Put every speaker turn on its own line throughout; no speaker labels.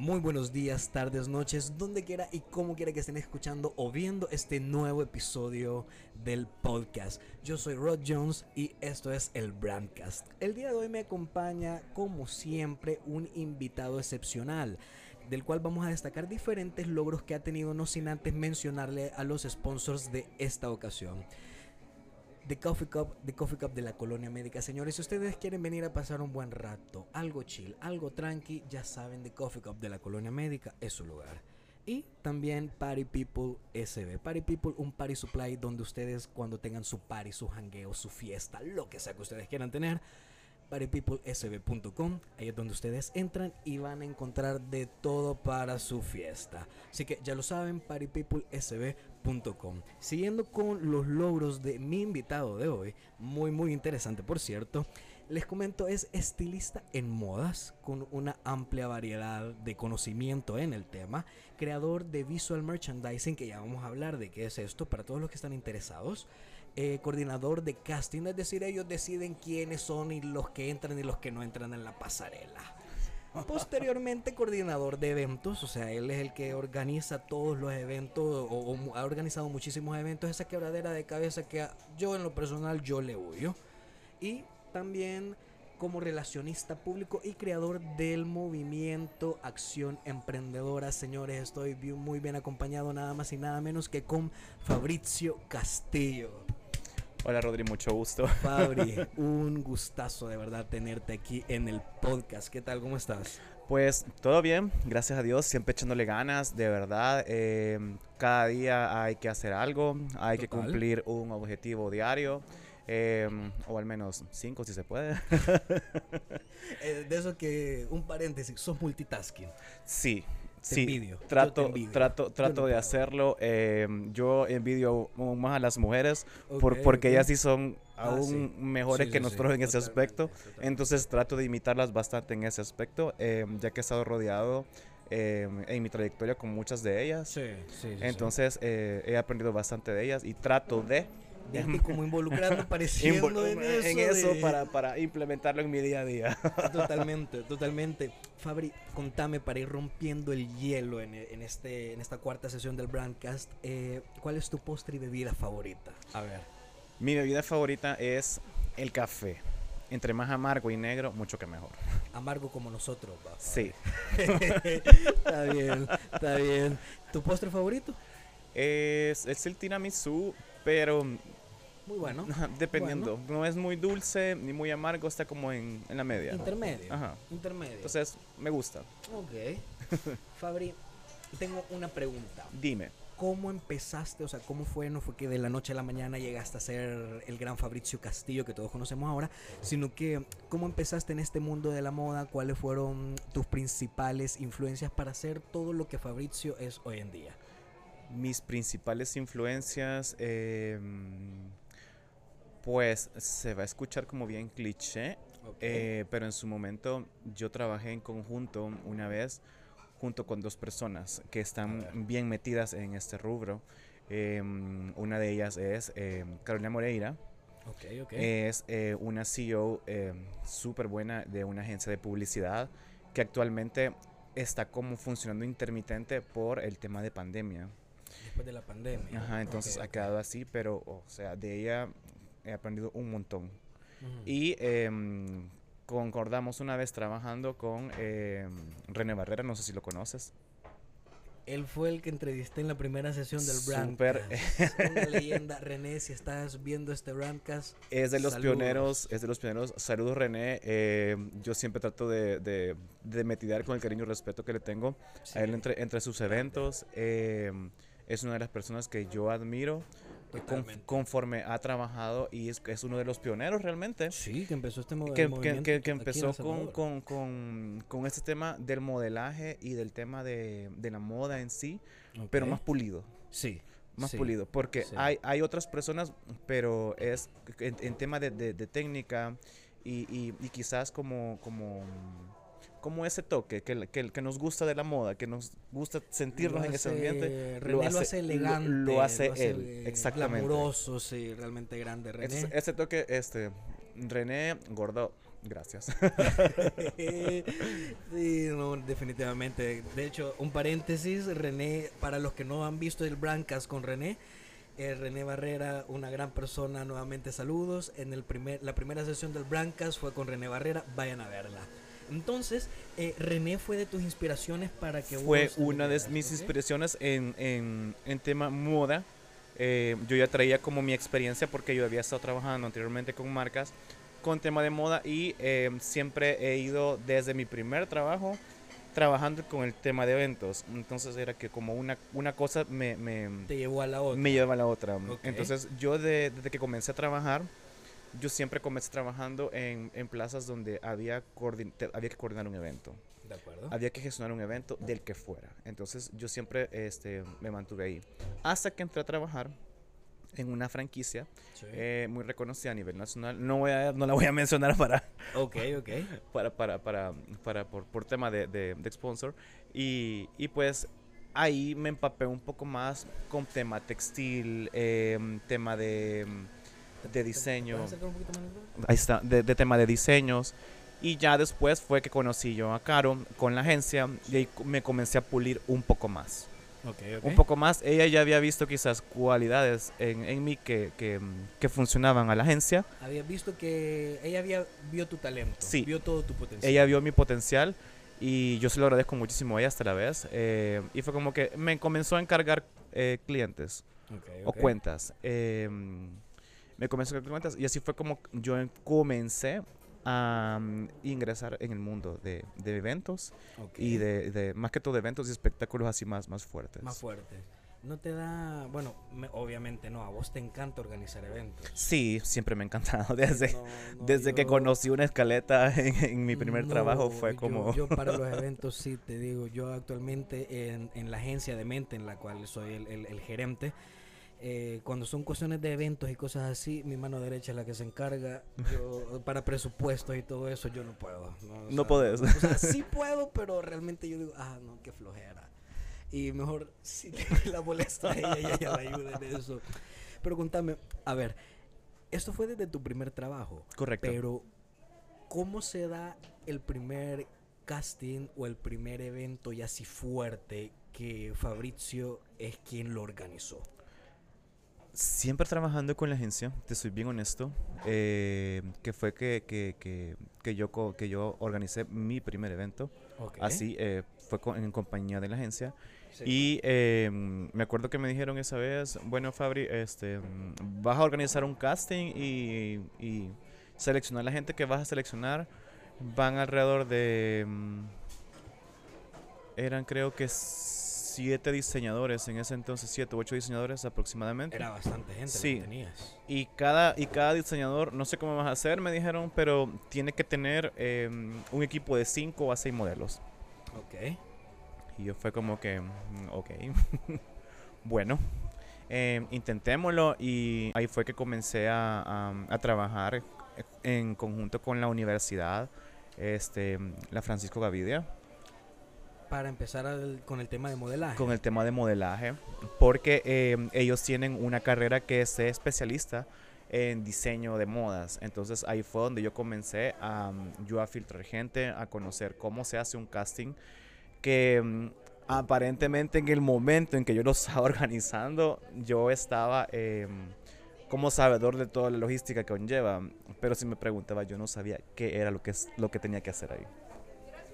Muy buenos días, tardes, noches, donde quiera y como quiera que estén escuchando o viendo este nuevo episodio del podcast. Yo soy Rod Jones y esto es el Brandcast. El día de hoy me acompaña, como siempre, un invitado excepcional del cual vamos a destacar diferentes logros que ha tenido, no sin antes mencionarle a los sponsors de esta ocasión. The Coffee Cup, The Coffee Cup de la Colonia Médica. Señores, si ustedes quieren venir a pasar un buen rato, algo chill, algo tranqui, ya saben, The Coffee Cup de la Colonia Médica es su lugar. Y también Party People SB. Party People, un party supply donde ustedes cuando tengan su party, su jangueo, su fiesta, lo que sea que ustedes quieran tener, partypeoplesb.com. Ahí es donde ustedes entran y van a encontrar de todo para su fiesta. Así que ya lo saben, Siguiendo con los logros de mi invitado de hoy, muy muy interesante por cierto. Les comento, es estilista en modas, con una amplia variedad de conocimiento en el tema, creador de visual merchandising, que ya vamos a hablar de qué es esto para todos los que están interesados, eh, coordinador de casting, es decir, ellos deciden quiénes son y los que entran y los que no entran en la pasarela. Posteriormente, coordinador de eventos, o sea, él es el que organiza todos los eventos o, ha organizado muchísimos eventos, esa quebradera de cabeza que yo en lo personal yo le huyo. Y también como relacionista público y creador del movimiento Acción Emprendedora. Señores, estoy muy bien acompañado nada más y nada menos que con Fabrizio Castillo.
Hola Rodri, mucho gusto.
Fabri, un gustazo de verdad tenerte aquí en el podcast. ¿Qué tal? ¿Cómo estás?
Pues todo bien, gracias a Dios, siempre echándole ganas, de verdad. eh, cada día hay que hacer algo, hay que cumplir un objetivo diario, eh, o al menos cinco si se puede.
Eh, de eso que, un paréntesis, sos multitasking.
sí,
Te
sí.
envidio,
Trato,
envidio.
trato, trato
no
de
puedo.
hacerlo. eh, yo envidio más a las mujeres por-
Ok,
porque
ok.
ellas sí son
Ah,
aún
sí.
mejores
Sí,
que nosotros en ese aspecto.
totalmente.
Entonces trato de imitarlas bastante en ese aspecto, eh, ya que he estado rodeado eh, en mi trayectoria con muchas de ellas.
Sí, sí, sí, sí.
Entonces eh, he aprendido bastante de ellas y trato de
Viste como involucrando, pareciendo
invol-
en eso.
en eso
de-
para, para implementarlo en mi día a día.
Totalmente, totalmente. Fabri, contame para ir rompiendo el hielo en, en este, en esta cuarta sesión del Brandcast. eh, ¿Cuál es tu postre y bebida favorita? A ver.
mi bebida favorita es el café. Entre más amargo y negro, mucho que mejor.
Amargo como nosotros, va.
Sí.
está bien, está bien. ¿Tu postre favorito?
Es, es el tiramisú, pero
Muy bueno.
dependiendo. No es muy dulce ni muy amargo, está como en, en la media.
Intermedio.
Ajá.
Intermedio.
Entonces, me gusta.
ok. Fabri, tengo una pregunta.
Dime.
¿Cómo empezaste? O sea, ¿cómo fue? No fue que de la noche a la mañana llegaste a ser el gran Fabrizio Castillo que todos conocemos ahora, sino que ¿cómo empezaste en este mundo de la moda? ¿Cuáles fueron tus principales influencias para hacer todo lo que Fabrizio es hoy en día?
Mis principales influencias, em, pues se va a escuchar como bien cliché, eh, pero en su momento yo trabajé en conjunto una vez junto con dos personas que están bien metidas en este rubro. Em, una de ellas es em, Carolina Moreira,
ok, ok.
es eh, una CEO súper buena de una agencia de publicidad que actualmente está como funcionando intermitente por el tema de pandemia.
Después de la pandemia.
Ajá, entonces ha quedado así, pero, o sea, de ella he aprendido un montón.
Ujú.
Y em, concordamos una vez trabajando con em, René Barrera, no sé si lo conoces.
Él fue el que entrevisté en la primera sesión del
Súper.
Brandcast. Una leyenda. René, si estás viendo este Brandcast,
Es de los
Saludos.
pioneros, es de los pioneros. Saludos René, em, yo siempre trato de, de, de metidar con el cariño y respeto que le tengo a él
sí,
entre, entre sus eventos. em, es una de las personas que yo admiro eh,
Totalmente.
conforme ha trabajado y es, es uno de los pioneros realmente.
Sí, que empezó este
que, que-
movimiento
empezó con, con, con, con este tema del modelaje y del tema de, de la moda en sí, pero más pulido.
Sí.
Más
sí.
pulido, porque
sí.
hay, hay otras personas, pero es en, en tema de, de- de técnica y, y- y quizás como, como, como ese toque que, que, que nos gusta de la moda, que nos gusta sentirnos
Lo
en ese ambiente.
René lo hace, elegante.
lo hace él,
eh,
exactamente.
Glamuroso, sí, realmente grande. René.
Ese toque, este, René Gordo, Gracias.
sí, no, definitivamente. De hecho, un paréntesis, René, para los que no han visto el Brancas con René, eh, René Barrera, una gran persona, nuevamente saludos. En el primer, la primera sesión del Brancas fue con René Barrera, vayan a verla. Entonces, eh, René fue de tus inspiraciones para que
Fue una de mis inspiraciones en, en, en tema moda. Eh, yo ya traía como mi experiencia porque yo había estado trabajando anteriormente con marcas con tema de moda y eh, siempre he ido desde mi primer trabajo trabajando con el tema de eventos. Entonces era que como una, una cosa me, me,
Te llevó a la otra.
me llevaba a la otra. Entonces yo de- desde que comencé a trabajar, yo siempre comencé trabajando en, en plazas donde había, había que coordinar un evento.
De acuerdo.
Había que gestionar un evento del que fuera. Entonces yo siempre este, me mantuve ahí. Hasta que entré a trabajar en una franquicia
Sí.
eh, muy reconocida a nivel nacional. No, voy a, no la voy a mencionar para,
ok, ok.
para, para, para, para por, por tema de, de, de sponsor. Y, y pues ahí me empapé un poco más con tema textil, em, tema de, de diseño. Ahí está, de, de tema de diseños. Y ya después fue que conocí yo a Caro con la agencia y ahí me comencé a pulir un poco más.
Ok, ok.
Un poco más. Ella ya había visto quizás cualidades en, en mí que, que, que funcionaban a la agencia.
Habías visto que ella había vio tu talento,
Sí.
vio todo tu potencial.
Ella vio mi potencial y yo se lo agradezco muchísimo a ella hasta la vez. eh, y fue como que me comenzó a encargar eh, clientes o cuentas. eh, me comenzó a cuentas y así fue como yo comencé a mm, ingresar en el mundo de, de eventos
Ok.
y de, de- más que todo de eventos y espectáculos así más, más fuertes.
Más fuerte. No te da, bueno, me- obviamente no, a vos te encanta organizar eventos.
Sí, siempre me ha encantado. Desde,
No, no,
desde que
yo-
conocí una escaleta en, en mi primer
no,
trabajo fue
yo-
como...
Yo, para los eventos sí te digo, yo actualmente en, en la agencia de mente en la cual soy el, el- el gerente, eh, cuando son cuestiones de eventos y cosas así, mi mano derecha es la que se encarga. Yo, para presupuestos y todo eso, yo no puedo. No, O
No podés.
O sea, sí puedo, pero realmente yo digo, ah, no, qué flojera. Y mejor si la molesta a ella y ella la ayuda en eso. Pero contame, a ver, esto fue desde tu primer trabajo.
Correcto.
Pero, ¿cómo se da el primer casting o el primer evento ya así fuerte que Fabrizio es quien lo organizó?
Siempre trabajando con la agencia, te soy bien honesto, eh, que fue que, que, que, que yo, que yo organicé mi primer evento. Así eh, fue co- en compañía de la agencia.
Sí.
Y eh, me acuerdo que me dijeron esa vez, bueno Fabri, este, mm, vas a organizar un casting y, y seleccionar la gente que vas a seleccionar. Van alrededor de... mm, Eran creo que siete diseñadores en ese entonces, siete u ocho diseñadores aproximadamente.
Era bastante gente
Sí.
que tenías.
Y cada, y cada diseñador, no sé cómo vas a hacer, me dijeron, pero tiene que tener em, un equipo de cinco a seis modelos.
Ok.
Y yo fue como que, mm, ok, bueno, em, intentémoslo. Y ahí fue que comencé a, a- a trabajar en conjunto con la universidad, este, la Francisco Gavidia,
Para empezar al- con el tema de modelaje.
con el tema de modelaje, porque em, ellos tienen una carrera que es especialista en diseño de modas. Entonces ahí fue donde yo comencé a, mm, yo a filtrar gente, a conocer cómo se hace un casting que mm, aparentemente en el momento en que yo lo estaba organizando, yo estaba em, como sabedor de toda la logística que conlleva, pero si me preguntaba yo no sabía qué era lo que, lo que tenía que hacer ahí.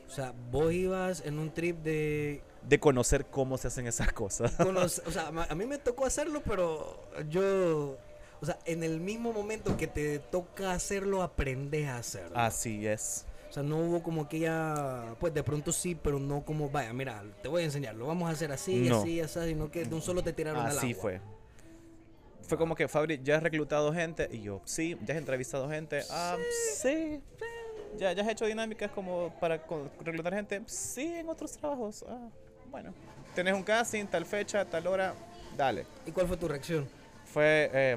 O sea, vos ibas en un trip de...
De conocer cómo se hacen esas cosas.
conoce- o sea, a mí me tocó hacerlo, pero yo... O sea, en el mismo momento que te toca hacerlo, aprendes a hacerlo.
Así es.
O sea, no hubo como que ya, pues de pronto sí, pero no como, vaya, mira, te voy a enseñar, lo vamos a hacer así,
No.
así, así, sino que de un solo te tiraron al
Así fue. Fue como que Fabri, ¿ya has reclutado gente? Y yo, sí, ¿ya has entrevistado gente? Ah, sí. ¿Ya, ¿Ya has hecho dinámicas como para reclutar gente? Sí, en otros trabajos. Ah, bueno. Tenés un casting, tal fecha, tal hora, dale.
¿Y cuál fue tu reacción?
Fue, eh,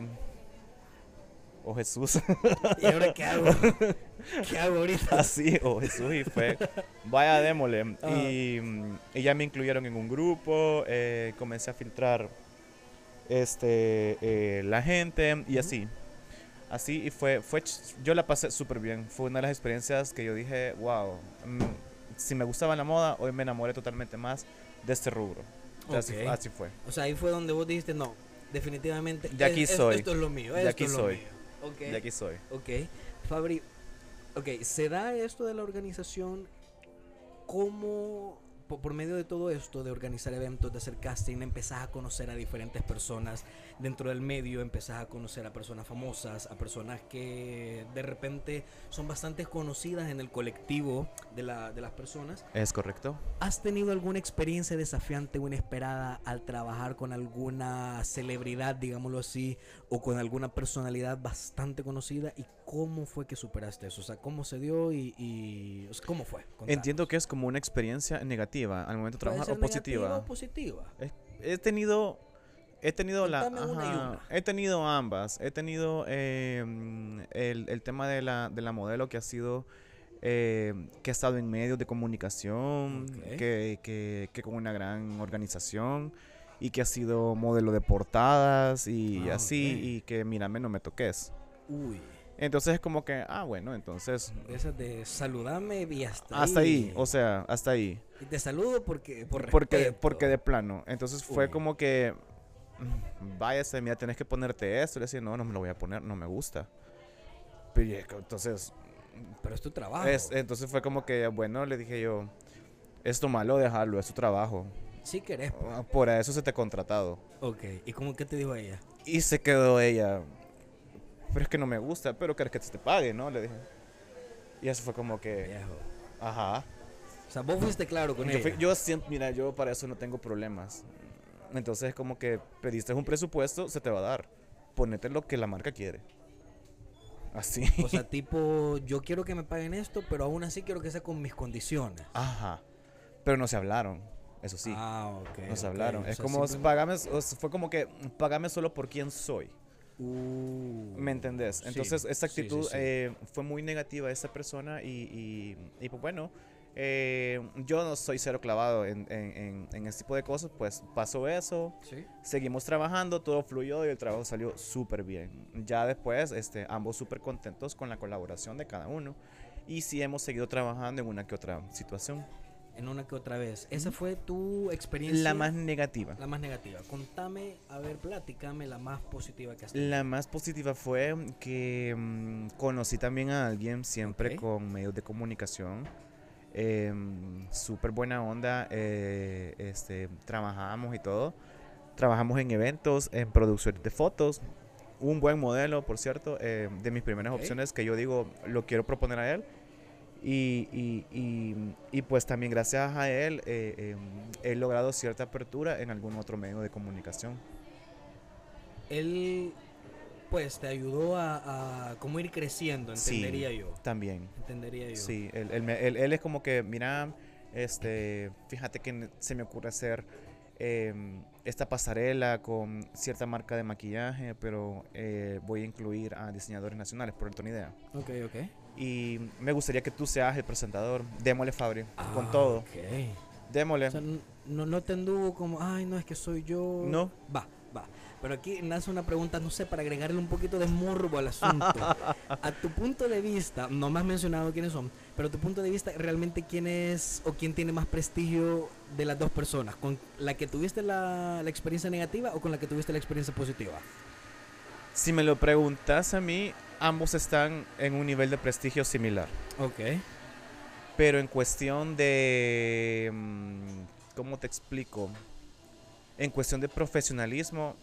oh Jesús,
¿Y ahora qué hago? ¿Qué hago ahorita?
así, oh Jesús, y fue, vaya, démosle.
Ajá.
Y, mm, y ya me incluyeron en un grupo, eh, comencé a filtrar este, eh, la gente y así. Así, y fue, fue, yo la pasé súper bien. Fue una de las experiencias que yo dije, wow, mm, si me gustaba la moda, hoy me enamoré totalmente más de este rubro. Así, así, fue.
O sea, ahí fue donde vos dijiste, no, definitivamente.
Ya aquí soy.
Esto es lo mío.
Ya aquí soy. Ya aquí soy.
Ok. Fabri, ok, ¿se da esto de la organización como por medio de todo esto, de organizar eventos, de hacer casting, empezás a conocer a diferentes personas dentro del medio, empezás a conocer a personas famosas, a personas que de repente son bastante conocidas en el colectivo de, la, de las personas.
Es correcto.
¿Has tenido alguna experiencia desafiante o inesperada al trabajar con alguna celebridad, digámoslo así, o con alguna personalidad bastante conocida? ¿Y cómo fue que superaste eso? O sea, ¿cómo se dio y, cómo fue?
Entiendo que es como una experiencia negativa al momento de trabajar o positiva.
o positiva.
he tenido He tenido la. He tenido ambas. He tenido em, el, tema de la, de la modelo que ha sido. Em, que ha estado en medios de comunicación, que, que, que, con una gran organización y que ha sido modelo de portadas y ah, así, y que mírame, no me toques.
Uy.
Entonces es como que, ah, bueno, entonces.
Esa de saludarme y hasta,
hasta ahí. o sea, hasta ahí.
Y te saludo porque. Por
porque, porque de plano. Entonces fue como que váyase, mira, tenés que ponerte esto. Le decía, no, no me lo voy a poner, no me gusta. entonces...
Pero es tu trabajo.
entonces fue como que, bueno, le dije yo, esto malo dejarlo, es tu trabajo.
Si querés. Pues.
Ah, por eso se te ha contratado.
Ok, ¿y cómo que te dijo ella?
Y se quedó ella, pero es que no me gusta, pero querés que te pague, ¿no? Le dije. Y eso fue como que...
Viejo.
Ajá.
O sea, vos fuiste claro con ella.
yo siempre, mira, yo para eso no tengo problemas. Entonces, como que pediste un presupuesto, se te va a dar. Ponete lo que la marca quiere. Así.
O sea, tipo, yo quiero que me paguen esto, pero aún así quiero que sea con mis condiciones.
Ajá. Pero no se hablaron, eso sí.
Ah, ok.
No se hablaron. es como, pagame, fue como que, pagame solo por quién soy.
Uh,
¿Me entendés? Entonces, esa actitud eh, fue muy negativa de esa persona y, y, y pues bueno eh, yo no soy cero clavado en, en, este tipo de cosas, pues pasó eso, seguimos trabajando, todo fluyó y el trabajo salió súper bien. Ya después, este, ambos súper contentos con la colaboración de cada uno y sí hemos seguido trabajando en una que otra situación.
En una que otra vez. ¿Esa fue tu experiencia?
La más negativa.
La más negativa. Contame, a ver, platícame la más positiva que has
tenido. La más positiva fue que mm, conocí también a alguien siempre con medios de comunicación eh, Súper buena onda. Eh, este, trabajamos y todo. Trabajamos en eventos, en producción de fotos. Un buen modelo, por cierto, eh, de mis primeras opciones que yo digo, lo quiero proponer a él. Y, y, y, y pues también gracias a él eh, em, he logrado cierta apertura en algún otro medio de comunicación.
Él pues te ayudó a, a como ir creciendo, entendería yo.
También.
Entendería yo.
Sí, él, él, es como que, mira, este, fíjate que se me ocurre hacer em, esta pasarela con cierta marca de maquillaje, pero eh, voy a incluir a diseñadores nacionales, por el idea.
Ok, ok.
Y me gustaría que tú seas el presentador. Démosle, Fabri, con ah, todo.
Ok.
Démosle.
no, no te anduvo como, ay, no, es que soy yo.
No.
Va, va. Pero aquí nace una pregunta, no sé, para agregarle un poquito de morbo al asunto. a tu punto de vista, no me has mencionado quiénes son, pero a tu punto de vista, realmente quién es o quién tiene más prestigio de las dos personas, con la que tuviste la, la experiencia negativa o con la que tuviste la experiencia positiva.
Si me lo preguntas a mí, ambos están en un nivel de prestigio similar.
Ok.
Pero en cuestión de... Mm, ¿Cómo te explico? En cuestión de profesionalismo,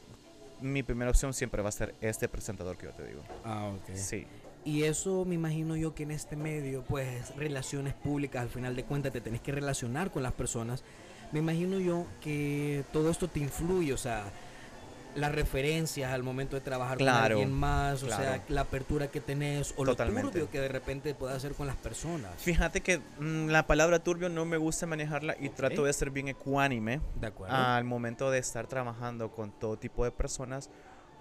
mi primera opción siempre va a ser este presentador que yo te digo.
Ah, ok.
Sí.
Y eso me imagino yo que en este medio, pues relaciones públicas, al final de cuentas te tenés que relacionar con las personas. Me imagino yo que todo esto te influye, o sea, las referencias al momento de trabajar con alguien más, o sea, la apertura que tenés o lo turbio que de repente puede hacer con las personas.
Fíjate que mm, la palabra turbio no me gusta manejarla y trato de ser bien ecuánime
de
al momento de estar trabajando con todo tipo de personas.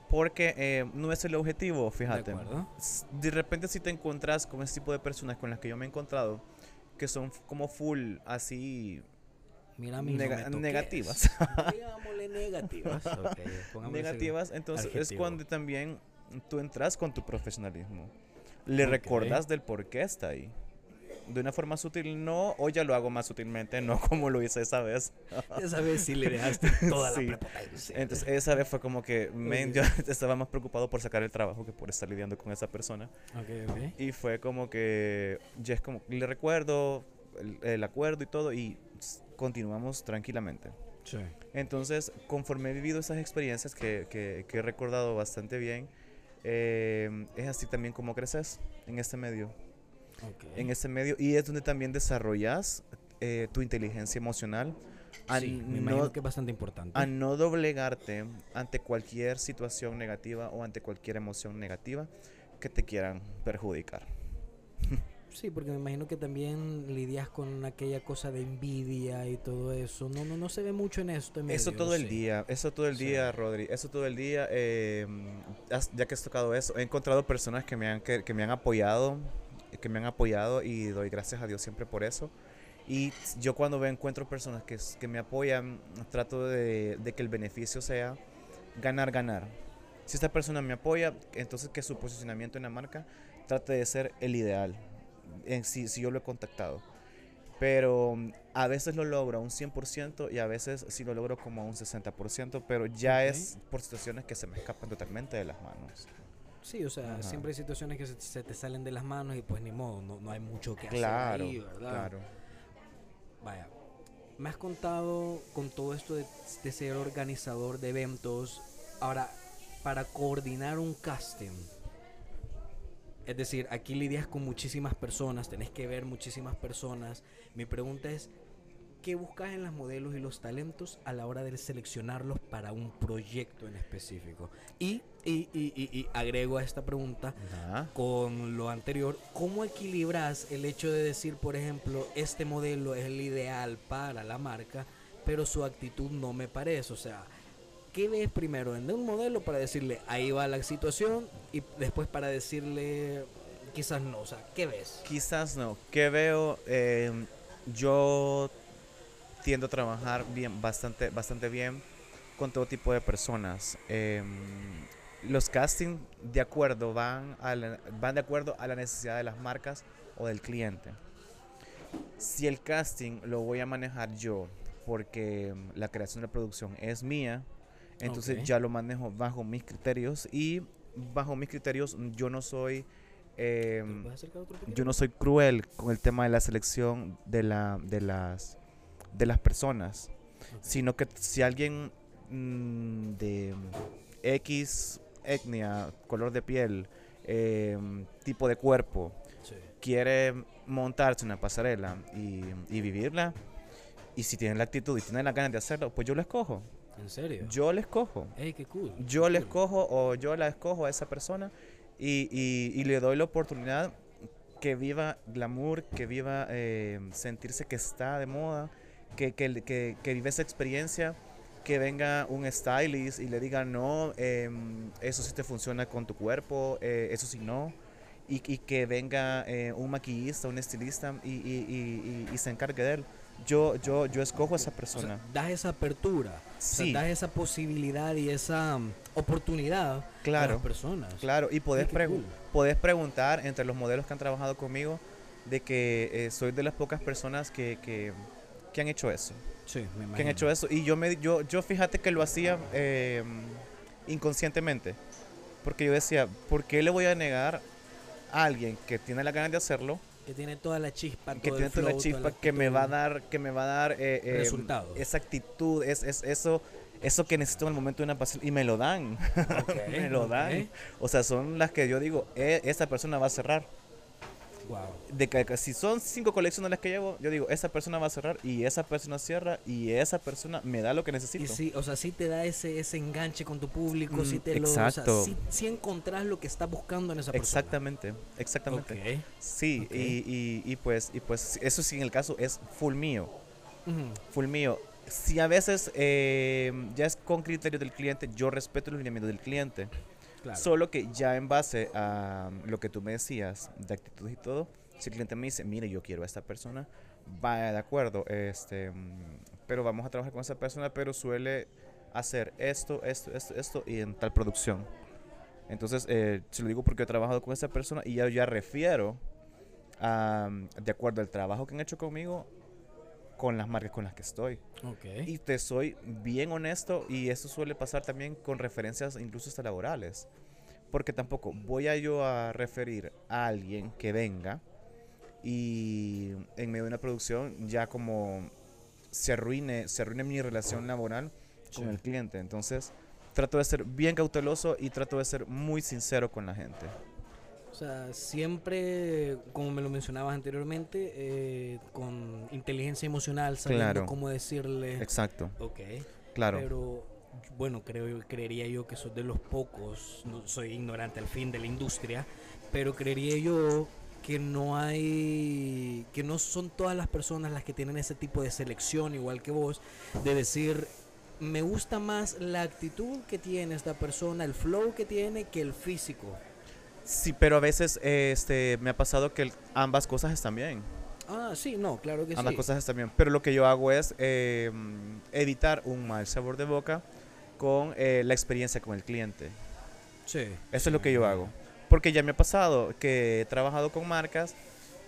Porque eh, no es el objetivo, fíjate.
De,
de repente si te encuentras con ese tipo de personas con las que yo me he encontrado, que son como full así
Mira,
negativas.
Digámosle negativas.
negativas. Entonces es cuando también tú entras con tu profesionalismo. Le
Ok.
recordás del por qué está ahí. De una forma sutil, no, o ya lo hago más sutilmente, no como lo hice esa vez.
Esa vez sí le dejaste toda
Sí.
la prepotencia.
Entonces, esa vez fue como que men, yo estaba más preocupado por sacar el trabajo que por estar lidiando con esa persona.
Ok, ok.
Y fue como que ya es como, le recuerdo el, el acuerdo y todo, y continuamos tranquilamente.
Sí.
Entonces, conforme he vivido esas experiencias que, que- que he recordado bastante bien, eh, es así también como creces en este medio. En este medio, y es donde también desarrollas eh, tu inteligencia emocional a,
Sí, me
no,
que es bastante importante.
a no doblegarte ante cualquier situación negativa o ante cualquier emoción negativa que te quieran perjudicar.
Sí, porque me imagino que también lidias con aquella cosa de envidia y todo eso. No, no, no se ve mucho en esto. en
Eso
medio,
todo el
sí.
día, eso todo el
Sí.
día, Rodri, eso todo el día. eh, ya que has tocado eso, he encontrado personas que me han, que, que me han apoyado, que me han apoyado y doy gracias a Dios siempre por eso. Y yo cuando veo, encuentro personas que, que me apoyan, trato de, de que el beneficio sea ganar, ganar. Si esta persona me apoya, entonces que su posicionamiento en la marca trate de ser el ideal, en, si, si yo lo he contactado. Pero mm, a veces lo logro a un 100% y a veces sí lo logro como a un 60%, pero ya
Ok.
es por situaciones que se me escapan totalmente de las manos.
Sí, o sea,
Ajá.
siempre hay situaciones que se, se te salen de las manos y pues ni modo, no, no hay mucho que
Claro,
hacer ahí, ¿verdad?
claro.
Vaya, me has contado con todo esto de, de ser organizador de eventos. Ahora, para coordinar un casting, es decir, aquí lidias con muchísimas personas, tenés que ver muchísimas personas. Mi pregunta es, ¿qué buscas en las modelos y los talentos a la hora de seleccionarlos para un proyecto en específico? Y, y, y, y- y agrego a esta pregunta,
Ajá.
con lo anterior, ¿cómo equilibras el hecho de decir, por ejemplo, este modelo es el ideal para la marca, pero su actitud no me parece? O sea, ¿qué ves primero en un modelo para decirle, ahí va la situación, y después para decirle, quizás no? O sea, ¿qué ves?
Quizás no. ¿Qué veo? Eh, yo tiendo a trabajar bien, bastante, bastante bien con todo tipo de personas. Em, los castings de acuerdo van, a van de acuerdo a la necesidad de las marcas o del cliente. Si el casting lo voy a manejar yo porque la creación de producción es mía, entonces ya lo manejo bajo mis criterios y bajo mis criterios yo no soy...
¿Te
em,
puedes acercar otro poquito?
yo no soy cruel con el tema de la selección de, la, de, las, de las personas, sino que si alguien mm, de X etnia, color de piel, em, tipo de cuerpo,
Sí.
quiere montarse una pasarela y, y vivirla, y si tiene la actitud y tiene las ganas de hacerlo, pues yo la escojo.
¿En serio?
Yo la escojo.
¡Ey, qué cool!
Yo
qué
le
cool.
escojo o yo la escojo a esa persona y, y- y le doy la oportunidad que viva glamour, que viva eh, sentirse que está de moda, que, que, que, que vive esa experiencia, que venga un stylist y le diga, no, em, eso sí te funciona con tu cuerpo, eh, eso sí no. Y, y que venga eh, un maquillista, un estilista y, y- y- y- y se encargue de él. Yo, yo, yo escojo a esa
O sea,
persona.
das esa apertura, o sea, das esa posibilidad y esa mm, oportunidad a
claro.
las personas.
Claro, y podés,
Ay, qué
pregu-
cool.
podés preguntar entre los modelos que han trabajado conmigo de que eh, soy de las pocas personas que, que, que han hecho eso.
Sí, me imagino.
Que han hecho eso. Y yo, me, yo, yo fíjate que lo hacía eh, inconscientemente. Porque yo decía, ¿por qué le voy a negar a alguien que tiene la ganas de hacerlo?
Que tiene toda la chispa,
que
todo
tiene
el
toda la
flow,
chispa
la
que me va a dar, que me va a dar eh, eh,
Resultados.
esa actitud, es, es eso, eso que necesito en el momento de una pasión. Y me lo dan.
Ok,
me lo
ok.
dan. O sea, son las que yo digo, "Eh, esa persona va a cerrar.
Wow.
De que, que si son cinco colecciones las que llevo, yo digo, esa persona va a cerrar y esa persona cierra y esa persona me da lo que necesito.
Y sí, o sea, sí te da ese, ese enganche con tu público, sí
Mm,
te lo, o sea, sí, sí encontrás lo que estás buscando en esa persona.
exactamente, exactamente.
Ok.
Sí, y, y, y pues, y pues eso sí en el caso es full mío, full mío. Si a veces eh, ya es con criterio del cliente, yo respeto los lineamientos del cliente. Solo que ya en base a lo que tú me decías, de actitudes y todo, si el cliente me dice, mire, yo quiero a esta persona, vaya de acuerdo, este, mm, pero vamos a trabajar con esa persona, pero suele hacer esto, esto, esto, esto y en tal producción. Entonces, eh, se lo digo porque he trabajado con esa persona y ya, ya refiero, a, de acuerdo al trabajo que han hecho conmigo, con las marcas con las que estoy.
Ok.
Y te soy bien honesto y eso suele pasar también con referencias incluso hasta laborales. Porque tampoco voy a yo a referir a alguien que venga y en medio de una producción ya como se arruine, se arruine mi relación laboral con
Sí.
el cliente. Entonces trato de ser bien cauteloso y trato de ser muy sincero con la gente.
O sea, siempre, como me lo mencionabas anteriormente, eh, con inteligencia emocional, sabiendo
Claro.
cómo decirle.
Exacto,
Ok.
claro.
Pero, bueno, creo, creería yo que sos de los pocos, no soy ignorante al fin de la industria, pero creería yo que no hay, que no son todas las personas las que tienen ese tipo de selección, igual que vos, de decir, me gusta más la actitud que tiene esta persona, el flow que tiene, que el físico.
Sí, pero a veces este, me ha pasado que ambas cosas están bien.
Ah, sí, no, claro que
Ambas
sí.
cosas están bien. Pero lo que yo hago es eh, evitar un mal sabor de boca con eh, la experiencia con el cliente.
Sí.
Eso es lo que yo hago. Porque ya me ha pasado que he trabajado con marcas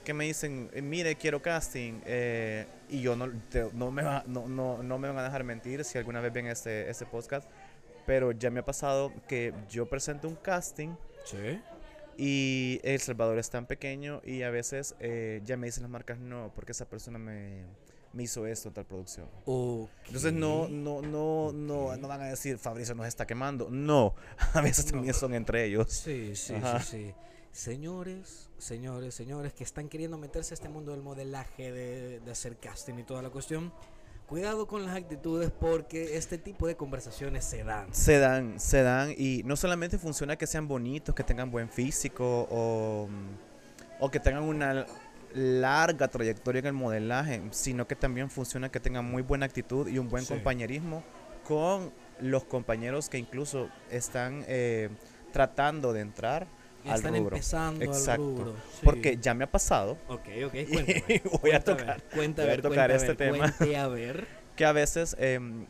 que me dicen, eh, mire, quiero casting. eh, y yo no, te- no, me va- no, no, no me van a dejar mentir si alguna vez ven este, este podcast. Pero ya me ha pasado que yo presento un casting
Sí.
Y El Salvador es tan pequeño y a veces eh, ya me dicen las marcas, no, porque esa persona me, me hizo esto en tal producción. Entonces no, no, no, no, no van a decir Fabricio nos está quemando. No, a veces
No.
también son entre ellos.
Sí, sí,
Ajá.
sí, sí. Señores, señores, señores que están queriendo meterse a este mundo del modelaje, de, de hacer casting y toda la cuestión, cuidado con las actitudes porque este tipo de conversaciones se dan.
Se dan, se dan y no solamente funciona que sean bonitos, que tengan buen físico o, mm, o que tengan una larga trayectoria en el modelaje, sino que también funciona que tengan muy buena actitud y un buen
Sí.
compañerismo con los compañeros que incluso están eh, tratando de entrar al
están
rubro.
empezando
Exacto.
al rubro. sí.
Porque ya me ha pasado
Ok, ok,
y
cuéntame.
voy a
cuenta
tocar
cuenta
voy a tocar este tema.
cuente a ver.
que a veces em,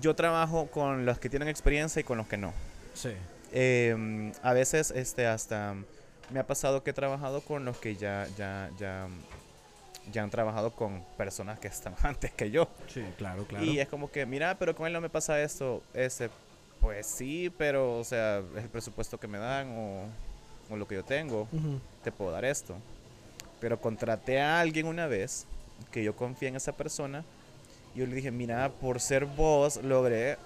yo trabajo con los que tienen experiencia y con los que no.
Sí.
Em, a veces este hasta me ha pasado que he trabajado con los que ya ya ya ya han trabajado con personas que están antes que yo
Sí, claro, claro.
y es como que mira pero con él no me pasa esto ese pues sí pero o sea es el presupuesto que me dan o, o lo que yo tengo te puedo dar esto pero contraté a alguien una vez que yo confié en esa persona y yo le dije mira por ser vos logré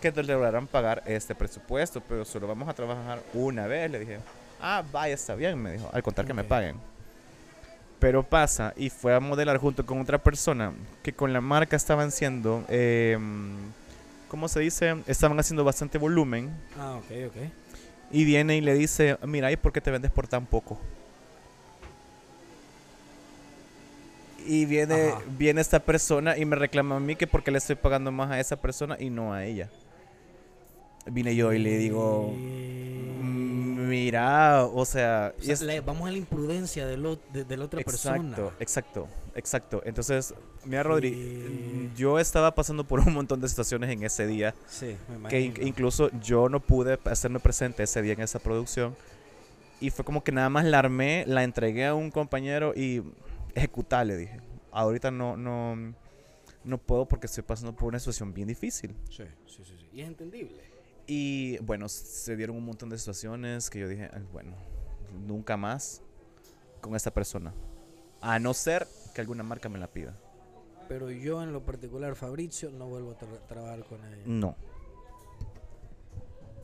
que te lograran pagar este presupuesto, pero solo vamos a trabajar una vez. Le dije, ah, vaya, está bien, me dijo, al contar que me paguen. Pero pasa, y fue a modelar junto con otra persona, que con la marca estaban siendo, eh, ¿cómo se dice? Estaban haciendo bastante volumen.
Ah, ok, ok.
Y viene y le dice, mira, ¿y por qué te vendes por tan poco? Y viene,
Ajá.
viene esta persona y me reclama a mí que porque le estoy pagando más a esa persona y no a ella. Vine yo y le digo, "Mm, mira, o sea...
O
y
sea,
es-
le- vamos a la imprudencia de, lo- de- de la otra
exacto,
persona.
exacto, exacto. Entonces, mira, Rodri,
Sí.
yo estaba pasando por un montón de situaciones en ese día
Sí, me
que in- incluso yo no pude hacerme presente ese día en esa producción y fue como que nada más la armé, la entregué a un compañero y ejecutar le dije. Ahorita no no no puedo porque estoy pasando por una situación bien difícil.
Sí, sí, sí, sí. Y es entendible.
Y bueno, se dieron un montón de situaciones que yo dije, "Ay, bueno, nunca más con esta persona. A no ser que alguna marca me la pida.
Pero yo en lo particular, Fabricio, no vuelvo a tra- trabajar con ella.
No,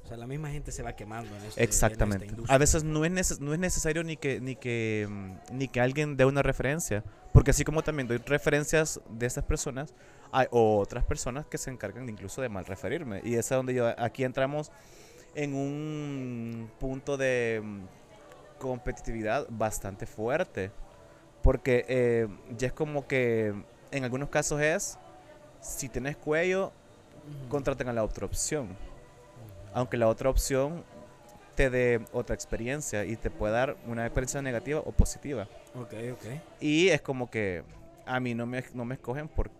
O sea, la misma gente se va quemando en, este, en
exactamente.
esta industria.
A veces no es, neces- no es necesario ni que, ni, que, mm, ni que alguien dé una referencia. Porque así como también doy referencias de estas personas, hay otras personas que se encargan incluso de mal referirme. Y es donde yo, aquí entramos en un punto de mm, competitividad bastante fuerte. Porque eh, ya es como que en algunos casos es, si tienes cuello, contraten a la otra opción aunque la otra opción te dé otra experiencia y te puede dar una experiencia negativa o positiva.
Ok, ok.
Y es como que a mí no me, no me escogen por,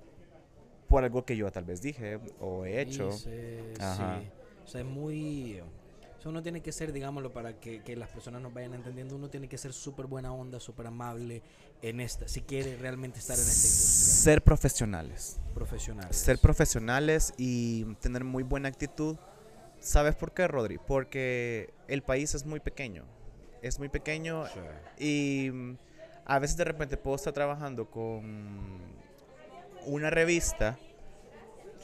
por algo que yo tal vez dije o he hecho.
Dice,
Ajá.
sí. O sea, es muy... O sea, uno tiene que ser, digámoslo, para que, que las personas nos vayan entendiendo, uno tiene que ser súper buena onda, súper amable en esta, si quiere realmente estar en esta industria.
Ser profesionales.
Profesionales.
Ser profesionales y tener muy buena actitud. ¿Sabes por qué, Rodri? Porque el país es muy pequeño. Es muy pequeño
Sí.
y mm, a veces de repente puedo estar trabajando con una revista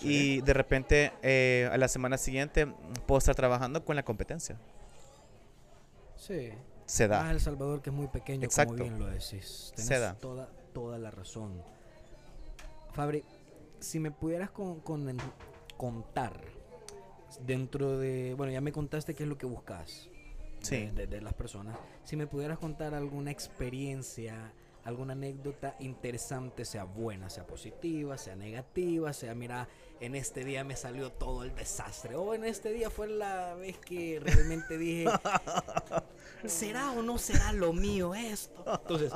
y de repente eh, a la semana siguiente puedo estar trabajando con la competencia.
Sí.
Se
Más
da.
El Salvador que es muy pequeño,
Exacto.
como bien lo decís. Tenés
Se da.
Toda, toda la razón. Fabri, si me pudieras con- con- contar dentro de... Bueno, ya me contaste qué es lo que buscas
Sí.
de, de- de las personas. Si me pudieras contar alguna experiencia, alguna anécdota interesante, sea buena, sea positiva, sea negativa, sea, mira, en este día me salió todo el desastre. O en este día fue la vez que realmente dije, ¿será o no será lo mío esto? Entonces,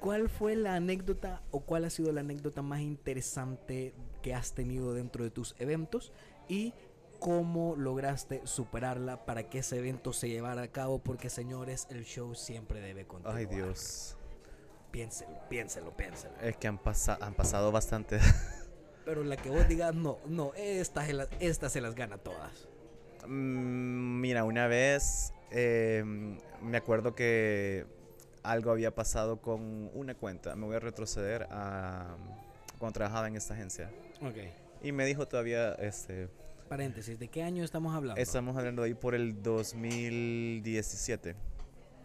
¿cuál fue la anécdota o cuál ha sido la anécdota más interesante que has tenido dentro de tus eventos? Y cómo lograste superarla para que ese evento se llevara a cabo, porque señores, el show siempre debe continuar.
Ay, Dios.
Piénselo, piénselo, piénselo.
Es que han, pasa- han pasado bastante.
Pero la que vos digas, no, no, esta se las, esta se las gana todas.
Mm, Mira, una vez eh, me acuerdo que algo había pasado con una cuenta. Me voy a retroceder a cuando trabajaba en esta agencia.
Ok.
Y me dijo todavía, este,
Paréntesis, ¿de qué año estamos hablando?
estamos hablando ahí por el 2017.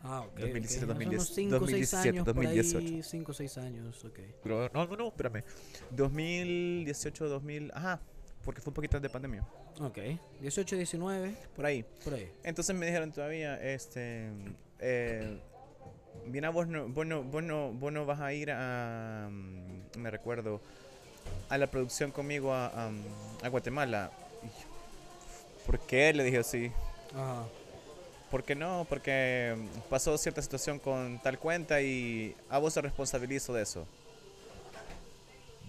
Ah, ok.
2017,
ok. Más o menos
2010,
cinco o seis
2017,
años, por ahí,
2018.
cinco o seis años, ok.
Pero, no, no, no, espérame. 2018, 2000, ajá, porque fue un poquito de pandemia.
Ok. 18, 19,
Por ahí.
por ahí.
Entonces me dijeron todavía, este, eh, mira, vos no, vos, no, vos, no, vos no vas a ir a, mm, me recuerdo, a la producción conmigo a, a, a Guatemala. Y yo, ¿Por qué? Le dije así.
Ajá.
¿Por qué no? Porque pasó cierta situación con tal cuenta y a vos te responsabilizo de eso.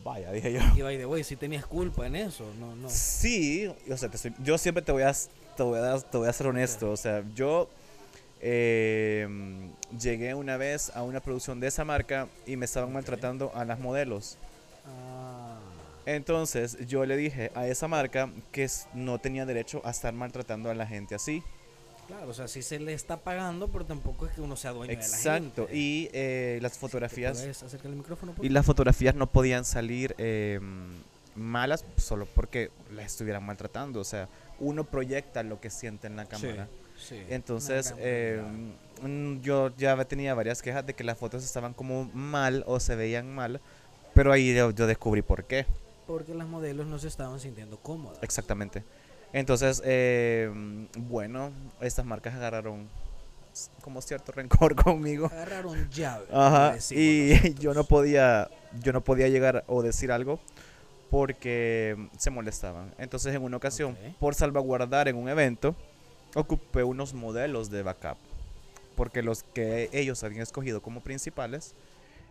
Vaya, dije yo.
Y by the way, si tenías culpa en eso, no, no.
Sí, o sea, te soy- yo siempre te voy a, te voy a, dar- te voy a ser honesto. O sea, yo eh, llegué una vez a una producción de esa marca y me estaban maltratando a las modelos.
Ah,
Entonces yo le dije a esa marca que no tenía derecho a estar maltratando a la gente así.
Claro, o sea, sí se le está pagando, pero tampoco es que uno sea dueño de la
Exacto.
gente.
Y eh, las
¿Te
fotografías
puedes acercar el micrófono?
y las fotografías no podían salir eh, malas solo porque las estuvieran maltratando. O sea, uno proyecta lo que siente en la
Sí,
cámara.
sí.
Entonces,
Una
eh, mm, yo ya tenía varias quejas de que las fotos estaban como mal o se veían mal, pero ahí yo, yo descubrí por qué,
Porque las modelos no se estaban sintiendo cómodas.
exactamente. Entonces, eh, bueno, estas marcas agarraron como cierto rencor conmigo.
Agarraron llave.
Ajá, y
nosotros.
yo no podía, yo no podía llegar o decir algo porque se molestaban. Entonces, en una ocasión, por salvaguardar en un evento, ocupé unos modelos de backup. Porque los que ellos habían escogido como principales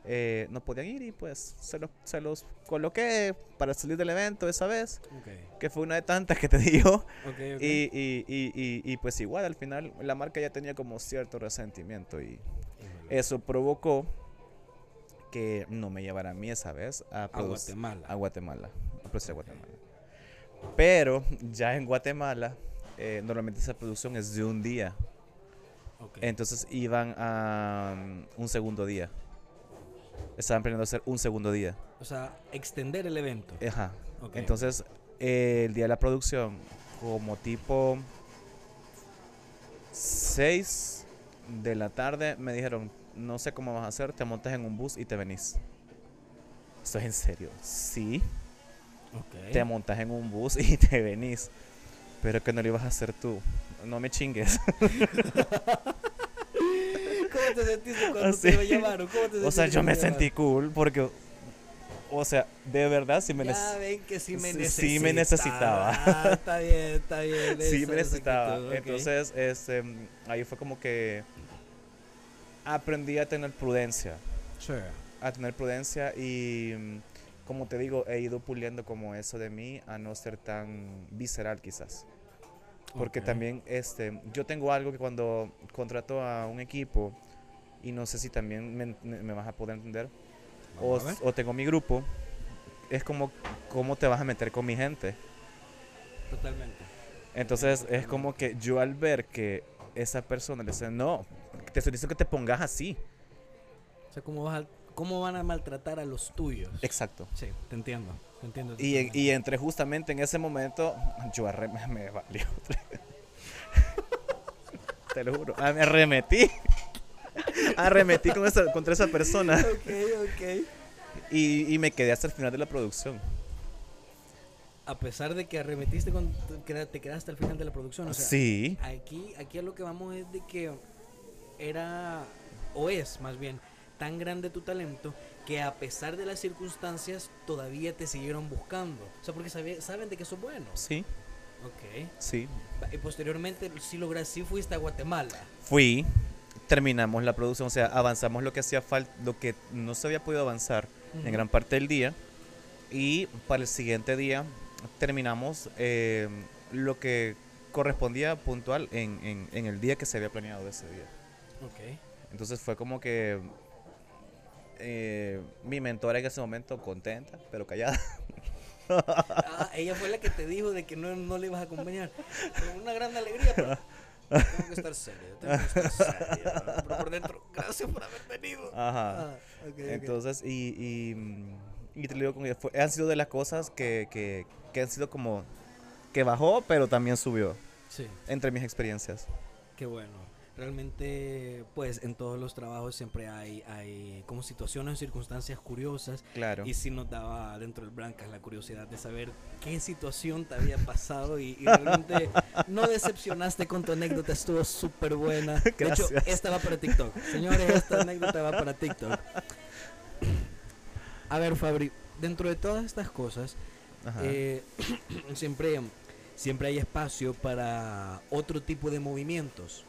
eh, no podían ir y pues se los, se los coloqué para salir del evento esa vez,
Ok,
que fue una de tantas que te digo.
ok, ok.
Y, y, y, y, pues igual al final la marca ya tenía como cierto resentimiento y eso provocó que no me llevara a mí esa vez a,
a Guatemala.
a Guatemala, a producir. Guatemala. Pero ya en Guatemala, eh, normalmente esa producción es de un día. Entonces iban a mm, un segundo día. Estaban planeando hacer un segundo día.
O sea, extender el evento.
Ajá.
Ok.
Entonces, eh, el día de la producción, como tipo 6 de la tarde, me dijeron, no sé cómo vas a hacer, te montas en un bus y te venís. Esto es en serio. Sí,
Ok.
te montas en un bus y te venís. Pero que no lo ibas a hacer tú. No me chingues.
¿Cómo te sentiste cuando
Así.
te llamaron? ¿Cómo te
o sea, yo me
te
sentí cool porque, o sea, de verdad sí me
Ya ven que sí me necesitaba.
sí me necesitaba.
Ah, está bien, está bien.
Sí, me necesitaba.
actitud, ok.
Entonces, este, ahí fue como que aprendí a tener prudencia. A tener prudencia y, como te digo, he ido puliendo como eso de mí a no ser tan visceral quizás. Porque también este, yo tengo algo que cuando contrato a un equipo, y no sé si también me, vas a poder entender, o, o tengo mi grupo, es como cómo te vas a meter con mi gente.
Totalmente.
Entonces es como que yo al ver que esa persona le dice, no, te diciendo que te pongas así.
O sea, ¿cómo, vas a- ¿cómo van a maltratar a los tuyos?
Exacto.
Sí, te entiendo. Te entiendo.
Y, y entré justamente en ese momento, yo arre- me, valió. Te lo juro. Ah, Me arremetí. Arremetí con esa- contra esa persona.
Ok, ok.
Y, y me quedé hasta el final de la producción.
A pesar de que arremetiste con. te quedaste al final de la producción. O sea,
sí.
Aquí, aquí a lo que vamos es de que era, o es más bien, tan grande tu talento que a pesar de las circunstancias todavía te siguieron buscando. O sea, porque sabe- saben de que sos bueno.
Sí,
Ok.
sí.
Y posteriormente sí lograste, sí fuiste a Guatemala.
Fui, terminamos la producción, o sea, avanzamos lo que hacía falta, lo que no se había podido avanzar en
Ujú.
gran parte del día. Y para el siguiente día terminamos eh, lo que correspondía puntual en, en- en el día que se había planeado ese día.
Ok.
Entonces fue como que eh, mi mentora en ese momento contenta, pero callada.
Ah, ella fue la que te dijo de que no, no le ibas a acompañar. Con una gran alegría, pero tengo que estar serio, tengo que estar serio. Pero por dentro, gracias por haber venido.
Ajá.
Ah, ok, ok.
Entonces, y, y, y te lo digo que fue- han sido de las cosas que, que, que han sido como que bajó, pero también subió
Sí.
entre mis experiencias.
Qué bueno. Realmente, pues en todos los trabajos siempre hay, hay como situaciones, circunstancias curiosas.
Claro.
Y sí nos daba dentro del Brancas la curiosidad de saber qué situación te había pasado y, y realmente no decepcionaste con tu anécdota, estuvo súper buena. De hecho, esta va para TikTok. Señores, esta anécdota va para TikTok. A ver, Fabri, dentro de todas estas cosas, eh, siempre, siempre hay espacio para otro tipo de movimientos.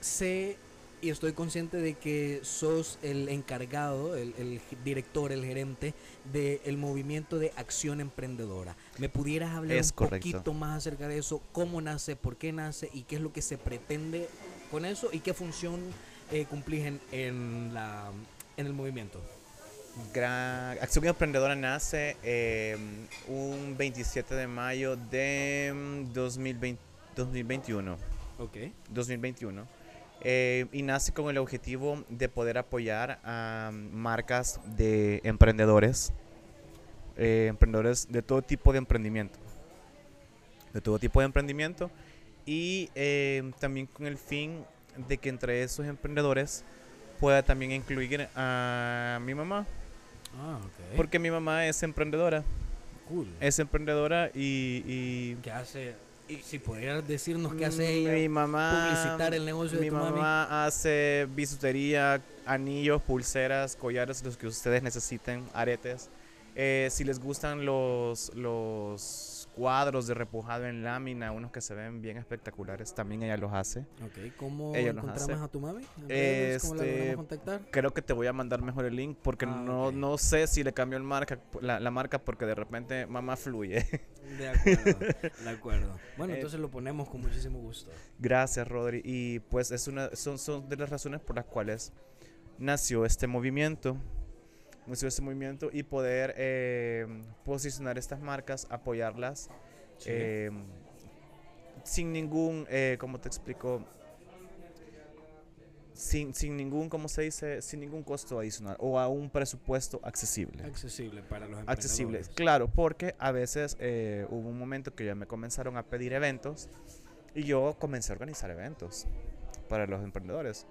Sé y estoy consciente de que sos el encargado, el, director, el gerente del movimiento de acción emprendedora. ¿Me pudieras hablar
Es
un
correcto.
poquito más acerca de eso? ¿Cómo nace? ¿Por qué nace? ¿Y qué es lo que se pretende con eso? ¿Y qué función eh, cumplís en, en, la, en el movimiento?
Gran Acción Emprendedora nace eh, un 27 de mayo de mm, 2020 2021.
Ok.
2021. Eh, y nace con el objetivo de poder apoyar a marcas de emprendedores, eh, emprendedores de todo tipo de emprendimiento, de todo tipo de emprendimiento, y eh, también con el fin de que entre esos emprendedores pueda también incluir a mi mamá,
Ah, ok.
porque mi mamá es emprendedora,
cool.
es emprendedora y, y
¿Qué hace? Si pudieras decirnos qué hace ella.
Mi mamá.
publicitar el negocio de
mi
tu mami?
mamá hace bisutería, anillos, pulseras, collares, los que ustedes necesiten, aretes. Eh, si les gustan los, los cuadros de repujado en lámina, unos que se ven bien espectaculares, también ella los hace.
Ok, ¿cómo
Ella los
encontramos
hace.
a tu mami? ¿En redes? ¿Cómo la
Este,
contactar?
Creo que te voy a mandar mejor el link porque
Ah,
no, no sé si le cambió el marca, la, la marca porque de repente mamá fluye.
De acuerdo, de acuerdo. Bueno,
Eh,
entonces lo ponemos con muchísimo gusto.
Gracias, Rodri. Y pues es una, son, son de las razones por las cuales nació este movimiento. Nació este movimiento y poder eh, posicionar estas marcas, apoyarlas
Sí.
eh, sin ningún, eh, ¿cómo te explico? Sin, sin ningún, ¿cómo se dice? Sin ningún costo adicional o a un presupuesto accesible.
accesible para los
accesible.
emprendedores.
Claro, porque a veces eh, hubo un momento que ya me comenzaron a pedir eventos y yo comencé a organizar eventos para los emprendedores.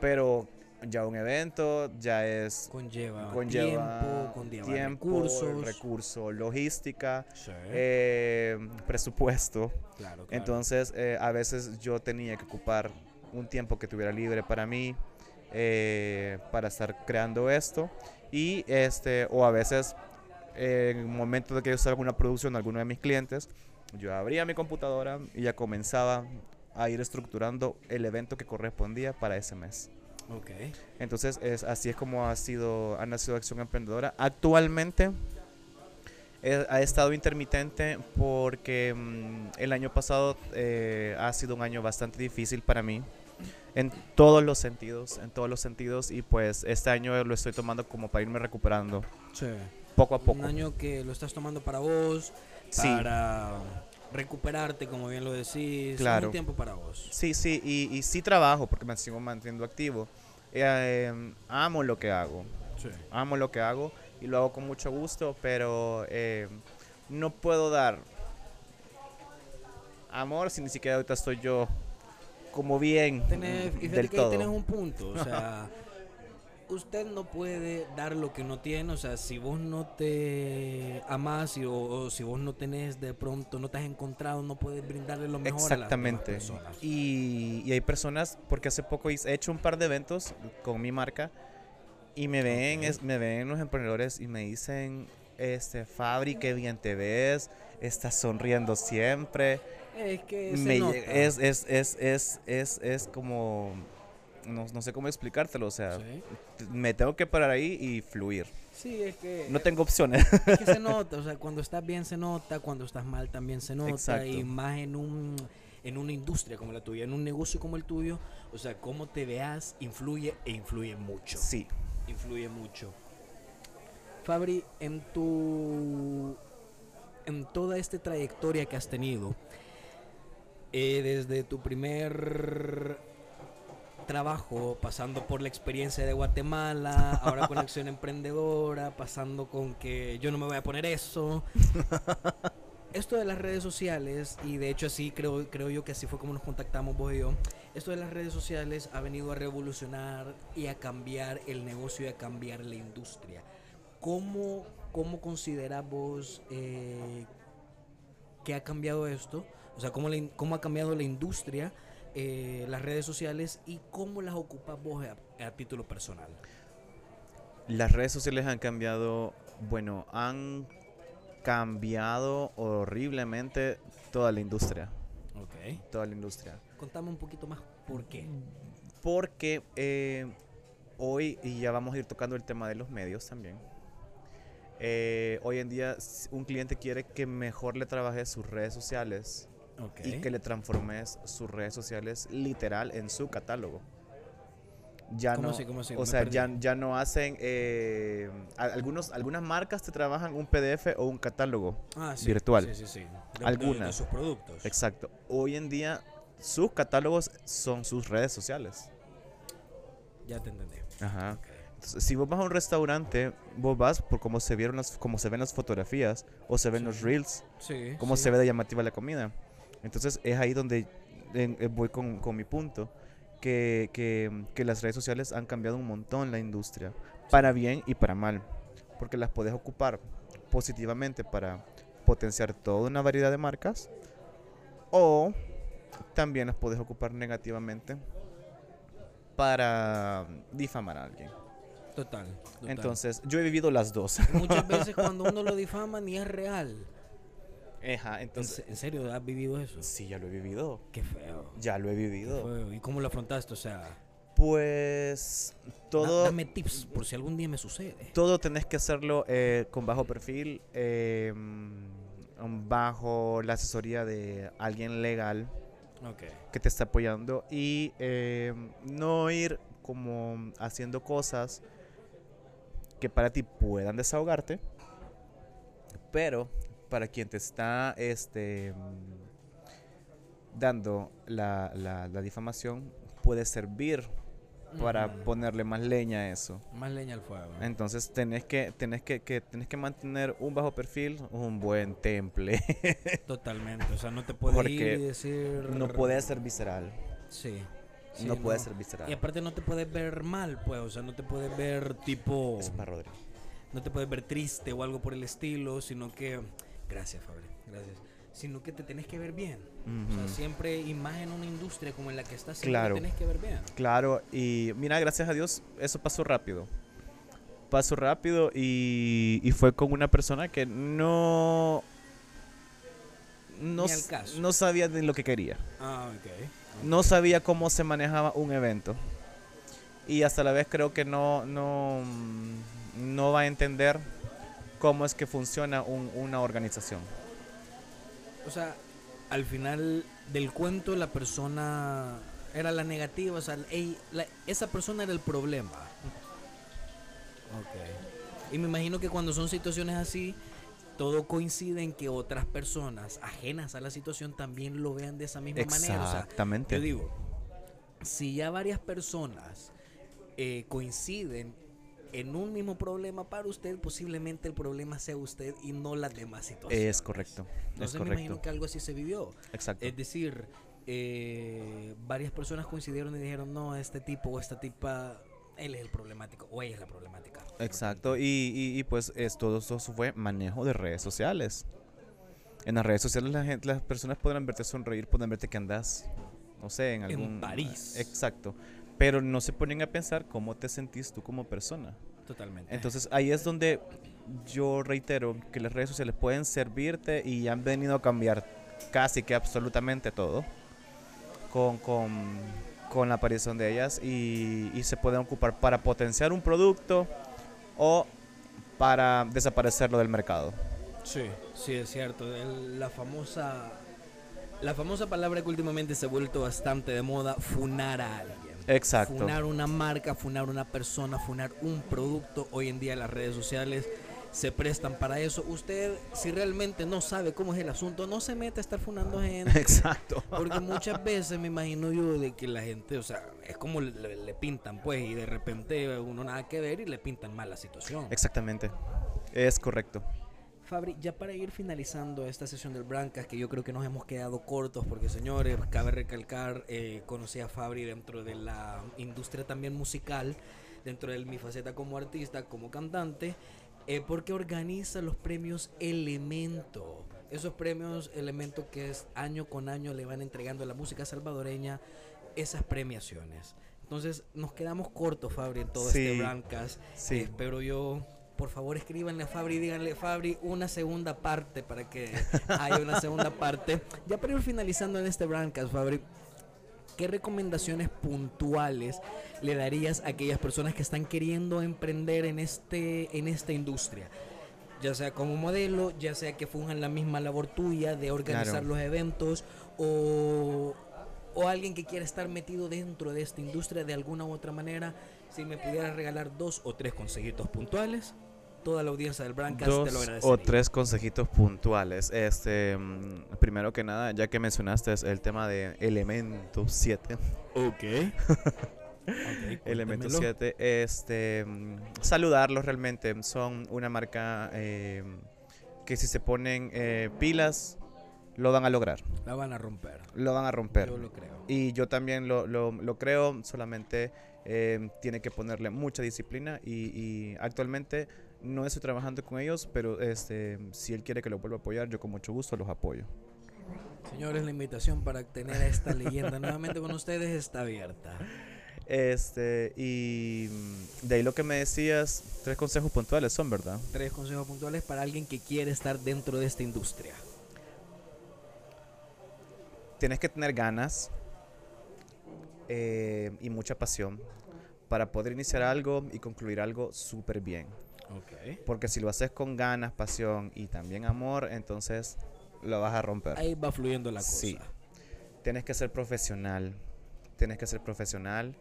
Pero ya un evento ya es
Conlleva,
conlleva
tiempo, conlleva
tiempo,
recursos.
recurso, logística,
Sí,
eh, presupuesto.
claro, claro.
Entonces, eh, a veces yo tenía que ocupar un tiempo que tuviera libre para mí, eh, para estar creando esto. Y este, o a veces, eh, en el momento de que yo estaba alguna producción de alguno de mis clientes, yo abría mi computadora y ya comenzaba a ir estructurando el evento que correspondía para ese mes.
Ok.
Entonces, es, así es como ha sido, ha nacido Acción Emprendedora. Actualmente, ha estado intermitente porque mm, el año pasado eh, ha sido un año bastante difícil para mí en todos los sentidos, en todos los sentidos y pues este año lo estoy tomando como para irme recuperando.
Sí.
Poco a poco.
Un año que lo estás tomando para vos, para recuperarte, como bien lo decís.
Claro.
Un tiempo para vos.
Sí, sí, y, y sí trabajo porque me sigo manteniendo activo. Eh, em, amo lo que hago.
Sí.
Amo lo que hago y lo hago con mucho gusto, pero eh, no puedo dar amor si ni siquiera ahorita estoy yo como bien
tenés, del todo. Tienes un punto, o sea, usted no puede dar lo que no tiene, o sea, si vos no te amas y, o, si vos no tenés de pronto, no te has encontrado, no puedes brindarle lo mejor
Exactamente.
a las personas.
Y, y hay personas, porque hace poco he hecho un par de eventos con mi marca y me ven, es, me ven los emprendedores y me dicen, este, Fabri, qué bien te ves, estás sonriendo siempre.
Es que
Es, es, es, es, es, es como, no, no, sé cómo explicártelo, o sea, me tengo que parar ahí y fluir.
Sí, es que...
No tengo opciones.
Es que se nota, o sea, cuando estás bien se nota, cuando estás mal también se nota,
Exacto.
y más en un en una industria como la tuya, en un negocio como el tuyo, o sea, cómo te veas influye e influye mucho.
Sí
influye mucho. Fabri, en tu en toda esta trayectoria que has tenido, eh, desde tu primer trabajo, pasando por la experiencia de Guatemala, ahora con Acción Emprendedora, pasando con que yo no me voy a poner eso. Esto de las redes sociales, y de hecho así creo, creo yo que así fue como nos contactamos vos y yo, esto de las redes sociales ha venido a revolucionar y a cambiar el negocio y a cambiar la industria. ¿Cómo, cómo consideras vos eh, que ha cambiado esto? O sea, ¿cómo, cómo ha cambiado la industria, eh, las redes sociales y cómo las ocupas vos a, a título personal?
Las redes sociales han cambiado, bueno, han cambiado horriblemente toda la industria.
Ok.
Toda la industria.
Contame un poquito más por qué.
Porque eh, hoy, y ya vamos a ir tocando el tema de los medios también. Eh, hoy en día un cliente quiere que mejor le trabajes sus redes sociales
okay.
y que le transformes sus redes sociales literal en su catálogo. Ya
¿Cómo
no,
así, cómo así?
o
Me
sea, ya, ya no hacen, eh, algunos, algunas marcas te trabajan un PDF o un catálogo.
Ah, sí,
virtual.
Sí, sí. De-
Algunas.
de sus productos.
Exacto. Hoy en día sus catálogos son sus redes sociales.
Ya te entendí.
Ajá. Entonces, si vos vas a un restaurante, vos vas por cómo se vieron las, cómo se ven las fotografías o se ven
Sí.
los reels,
Sí.
cómo
sí.
se ve de llamativa la comida. Entonces es ahí donde eh, voy con, con mi punto, que, que- que las redes sociales han cambiado un montón la industria, para bien y para mal, porque las puedes ocupar positivamente para potenciar toda una variedad de marcas, o también las puedes ocupar negativamente para difamar a alguien.
Total, total.
Entonces, yo he vivido las dos.
Muchas veces cuando uno lo difama ni es real.
Ajá,
¿En,
entonces,
en serio has vivido eso?
sí, ya lo he vivido.
Qué feo.
Ya lo he
qué
vivido.
feo. ¿Y cómo lo afrontaste? O sea,
Pues todo,
dame tips por si algún día me sucede.
todo tenés que hacerlo eh, con bajo perfil, eh, bajo la asesoría de alguien legal
Ok.
que te está apoyando y eh, no ir como haciendo cosas que para ti puedan desahogarte, pero para quien te está este, mm, dando la, la- la difamación puede servir para ponerle más leña a eso.
Más leña al fuego.
Entonces tenés que, tenés que, que- tenés que mantener un bajo perfil, un buen temple.
Totalmente. O sea, no te puedes ir y decir.
no puede ser visceral.
Sí. Sí,
no puede ser visceral.
Y aparte no te puedes ver mal, pues. O sea, no te puedes ver tipo.
Es para Rodri.
no te puedes ver triste o algo por el estilo, sino que. Gracias, Fabri. Gracias. Sino que te tenés que ver bien. O sea, siempre, y más en una industria como en la que estás, siempre
Claro.
te tenés que ver bien.
Claro, y mira, gracias a Dios, eso pasó rápido. Pasó rápido y, y fue con una persona que no. No, no sabía de lo que quería.
Ah, ok.
No sabía cómo se manejaba un evento. Y hasta la vez creo que no, no, mm, no va a entender cómo es que funciona un- una organización.
O sea, al final del cuento la persona era la negativa, o sea, ey- la- esa persona era el problema. Ok. Y me imagino que cuando son situaciones así, todo coincide en que otras personas ajenas a la situación también lo vean de esa misma manera. O sea,
Exactamente.
yo digo, si ya varias personas eh, coinciden en un mismo problema para usted, posiblemente el problema sea usted y no las demás situaciones.
es correcto. Es
Entonces me imagino que algo así se vivió.
Exacto.
Es decir, eh, varias personas coincidieron y dijeron, no, este tipo o esta tipa, él es el problemático o ella es la problemática.
Exacto, y, y- y, pues es, todo eso fue manejo de redes sociales. En las redes sociales la gente, las personas podrán verte sonreír, podrán verte que andas, no sé, en
En
algún...
París.
Exacto. Pero no se ponen a pensar cómo te sentís tú como persona.
Totalmente.
Entonces ahí es donde yo reitero que las redes sociales pueden servirte y han venido a cambiar casi que absolutamente todo con, con, con la aparición de ellas y, y se pueden ocupar para potenciar un producto o para desaparecerlo del mercado.
sí, sí, es cierto. El- la famosa... La famosa palabra que últimamente se ha vuelto bastante de moda, funar a alguien.
Exacto.
Funar una marca, funar una persona, funar un producto. Hoy en día las redes sociales se prestan para eso. Usted, si realmente no sabe cómo es el asunto, no se mete a estar funando gente.
Exacto.
Porque muchas veces me imagino yo de que la gente, o sea, es como le, le- le pintan, pues, y de repente uno nada que ver y le pintan mal la situación.
Exactamente. Es correcto.
Fabri, ya para ir finalizando esta sesión del Brancas, que yo creo que nos hemos quedado cortos, porque señores, cabe recalcar, eh, conocí a Fabri dentro de la industria también musical, dentro de mi faceta como artista, como cantante, eh, porque organiza los premios Elemento. Esos premios Elemento que es año con año le van entregando a la música salvadoreña esas premiaciones. Entonces nos quedamos cortos, Fabri, en todo este
Sí,
Brancas.
sí.
Eh, espero yo por favor escríbanle a Fabri y díganle, Fabri, una segunda parte para que haya una segunda parte. Ya para ir finalizando en este Brandcast, Fabri, ¿qué recomendaciones puntuales le darías a aquellas personas que están queriendo emprender en, este, en esta industria? Ya sea como modelo, ya sea que funjan la misma labor tuya de organizar
Claro.
los eventos o, o alguien que quiera estar metido dentro de esta industria de alguna u otra manera. Si me pudieras regalar dos o tres consejitos puntuales, toda la audiencia del Brancast te lo
Dos
agradecería.
o tres consejitos puntuales. Este, mm, primero que nada, ya que mencionaste el tema de Elemento 7.
Ok.
Elemento 7, este, mm, saludarlos realmente. Son una marca eh, que si se ponen eh, pilas, lo van a lograr.
La van a romper.
Lo van a romper.
Yo lo creo.
Y yo también lo, lo- lo creo, solamente eh, tiene que ponerle mucha disciplina y, y actualmente no estoy trabajando con ellos, pero este, si él quiere que lo vuelva a apoyar, yo con mucho gusto los apoyo.
Señores, la invitación para tener a esta leyenda nuevamente con ustedes está abierta.
Este, y de ahí lo que me decías, tres consejos puntuales son, ¿verdad?
Tres consejos puntuales para alguien que quiere estar dentro de esta industria.
Tienes que tener ganas eh, y mucha pasión para poder iniciar algo y concluir algo súper bien.
Ok.
Porque si lo haces con ganas, pasión y también amor, entonces lo vas a romper.
Ahí va fluyendo la cosa.
Sí. Tienes que ser profesional. Tienes que ser profesional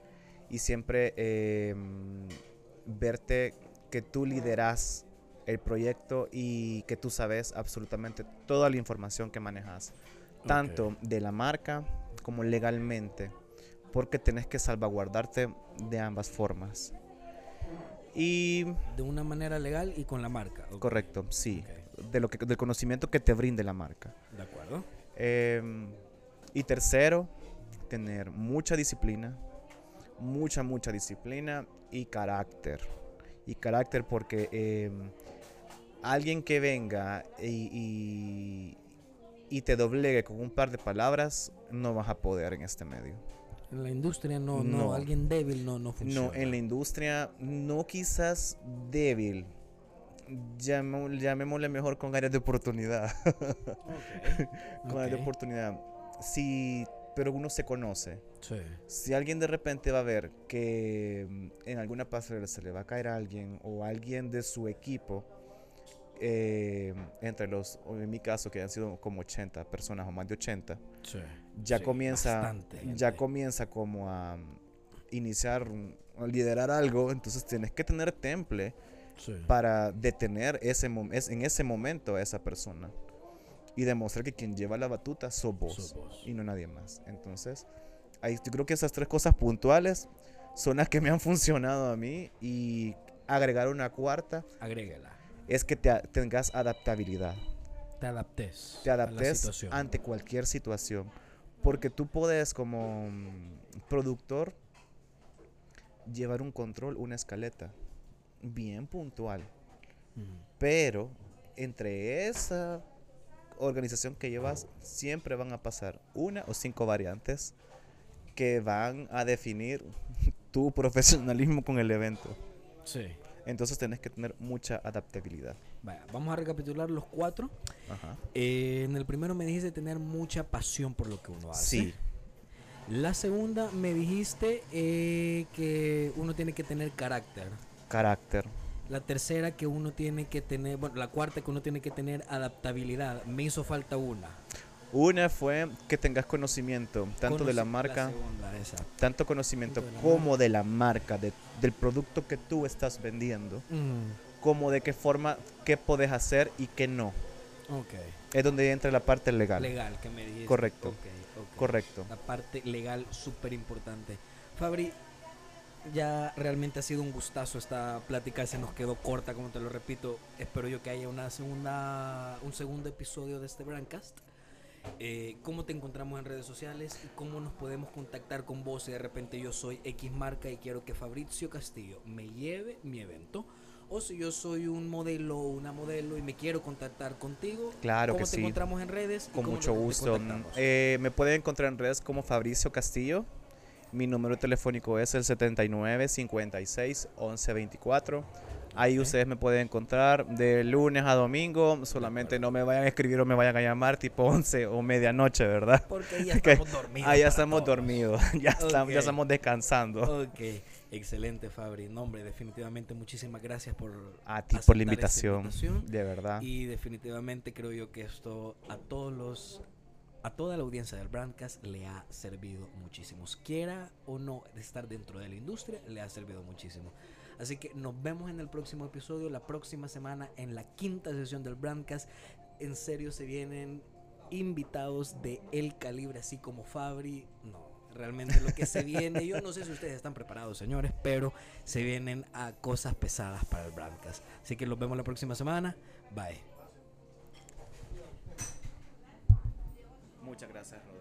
y siempre eh, verte que tú lideras el proyecto y que tú sabes absolutamente toda la información que manejas, tanto de la marca como legalmente, porque tienes que salvaguardarte de ambas formas. Y
De una manera legal y con la marca.
Correcto, sí, de lo que, del conocimiento que te brinde la marca.
De acuerdo.
Em, y tercero, tener mucha disciplina, mucha, mucha disciplina y carácter. Y carácter porque em, alguien que venga y, y- y te doblegue con un par de palabras, no vas a poder en este medio.
En la industria no, no,
No.
alguien débil no, no funciona.
No, en la industria, no quizás débil. Llamémosle mejor con áreas de oportunidad. con áreas de oportunidad. Sí, pero uno se conoce.
Sí.
Si alguien de repente va a ver que mm, en alguna pasarela se le va a caer a alguien o alguien de su equipo, eh, entre los, en mi caso, que han sido como 80 personas o más de 80,
Sí.
ya
Sí,
comienza, ya comienza como a iniciar, a liderar algo, entonces tienes que tener temple
Sí.
para detener ese es, en ese momento a esa persona y demostrar que quien lleva la batuta sos vos,
Sos vos.
y no nadie más. Entonces, ahí, yo creo que esas tres cosas puntuales son las que me han funcionado a mí y agregar una cuarta
Agréguela.
Es que te tengas adaptabilidad,
Te adaptes.
te adaptes ante cualquier situación, porque tú puedes como mm, productor llevar un control, una escaleta bien puntual. Pero entre esa organización que llevas, siempre van a pasar una o cinco variantes que van a definir tu profesionalismo con el evento.
Sí.
Entonces tenés que tener mucha adaptabilidad.
Vaya, vamos a recapitular los cuatro.
Ajá.
Eh, en el primero me dijiste tener mucha pasión por lo que uno hace.
Sí,
La segunda me dijiste eh, que uno tiene que tener carácter.
carácter.
La tercera que uno tiene que tener, bueno, la cuarta que uno tiene que tener adaptabilidad. Me hizo falta una.
Una fue que tengas conocimiento tanto de la marca,
segunda,
tanto conocimiento
de
como de la marca, de- del producto que tú estás vendiendo,
Mm,
como de qué forma, qué podés hacer y qué no.
ok.
Es donde entra la parte legal.
Legal que me dijiste.
Correcto.
Ok, ok.
Correcto.
La parte legal súper importante. Fabri, ya realmente ha sido un gustazo esta plática, se nos quedó corta, como te lo repito. Espero yo que haya una segunda, un segundo episodio de este Brandcast. Eh, ¿Cómo te encontramos en redes sociales y cómo nos podemos contactar con vos si de repente yo soy X marca y quiero que Fabricio Castillo me lleve mi evento? O si yo soy un modelo o una modelo y me quiero contactar contigo,
Claro
¿cómo
que
te
sí.
encontramos en redes?
Con mucho gusto. Eh, me pueden encontrar en redes como Fabricio Castillo. Mi número telefónico es el 79 56 11 24. Ahí ustedes me pueden encontrar de lunes a domingo. Solamente no me vayan a escribir o me vayan a llamar tipo 11 o medianoche, ¿verdad?
Porque ahí ya estamos dormidos.
Ahí ya estamos
todos.
dormidos. Ya, estamos, ya estamos descansando.
Ok, excelente Fabri. No, hombre, definitivamente muchísimas gracias por
A ti por la invitación.
invitación.
De verdad.
Y definitivamente creo yo que esto a todos los a toda la audiencia del Brandcast le ha servido muchísimo. Quiera o no estar dentro de la industria, le ha servido muchísimo. Así que nos vemos en el próximo episodio, la próxima semana, en la quinta sesión del Brandcast. En serio, se vienen invitados de el calibre, así como Fabri. No, realmente lo que se viene, yo no sé si ustedes están preparados, señores, pero se vienen a cosas pesadas para el Brandcast. Así que los vemos la próxima semana. Bye.
Muchas gracias, Rodrigo.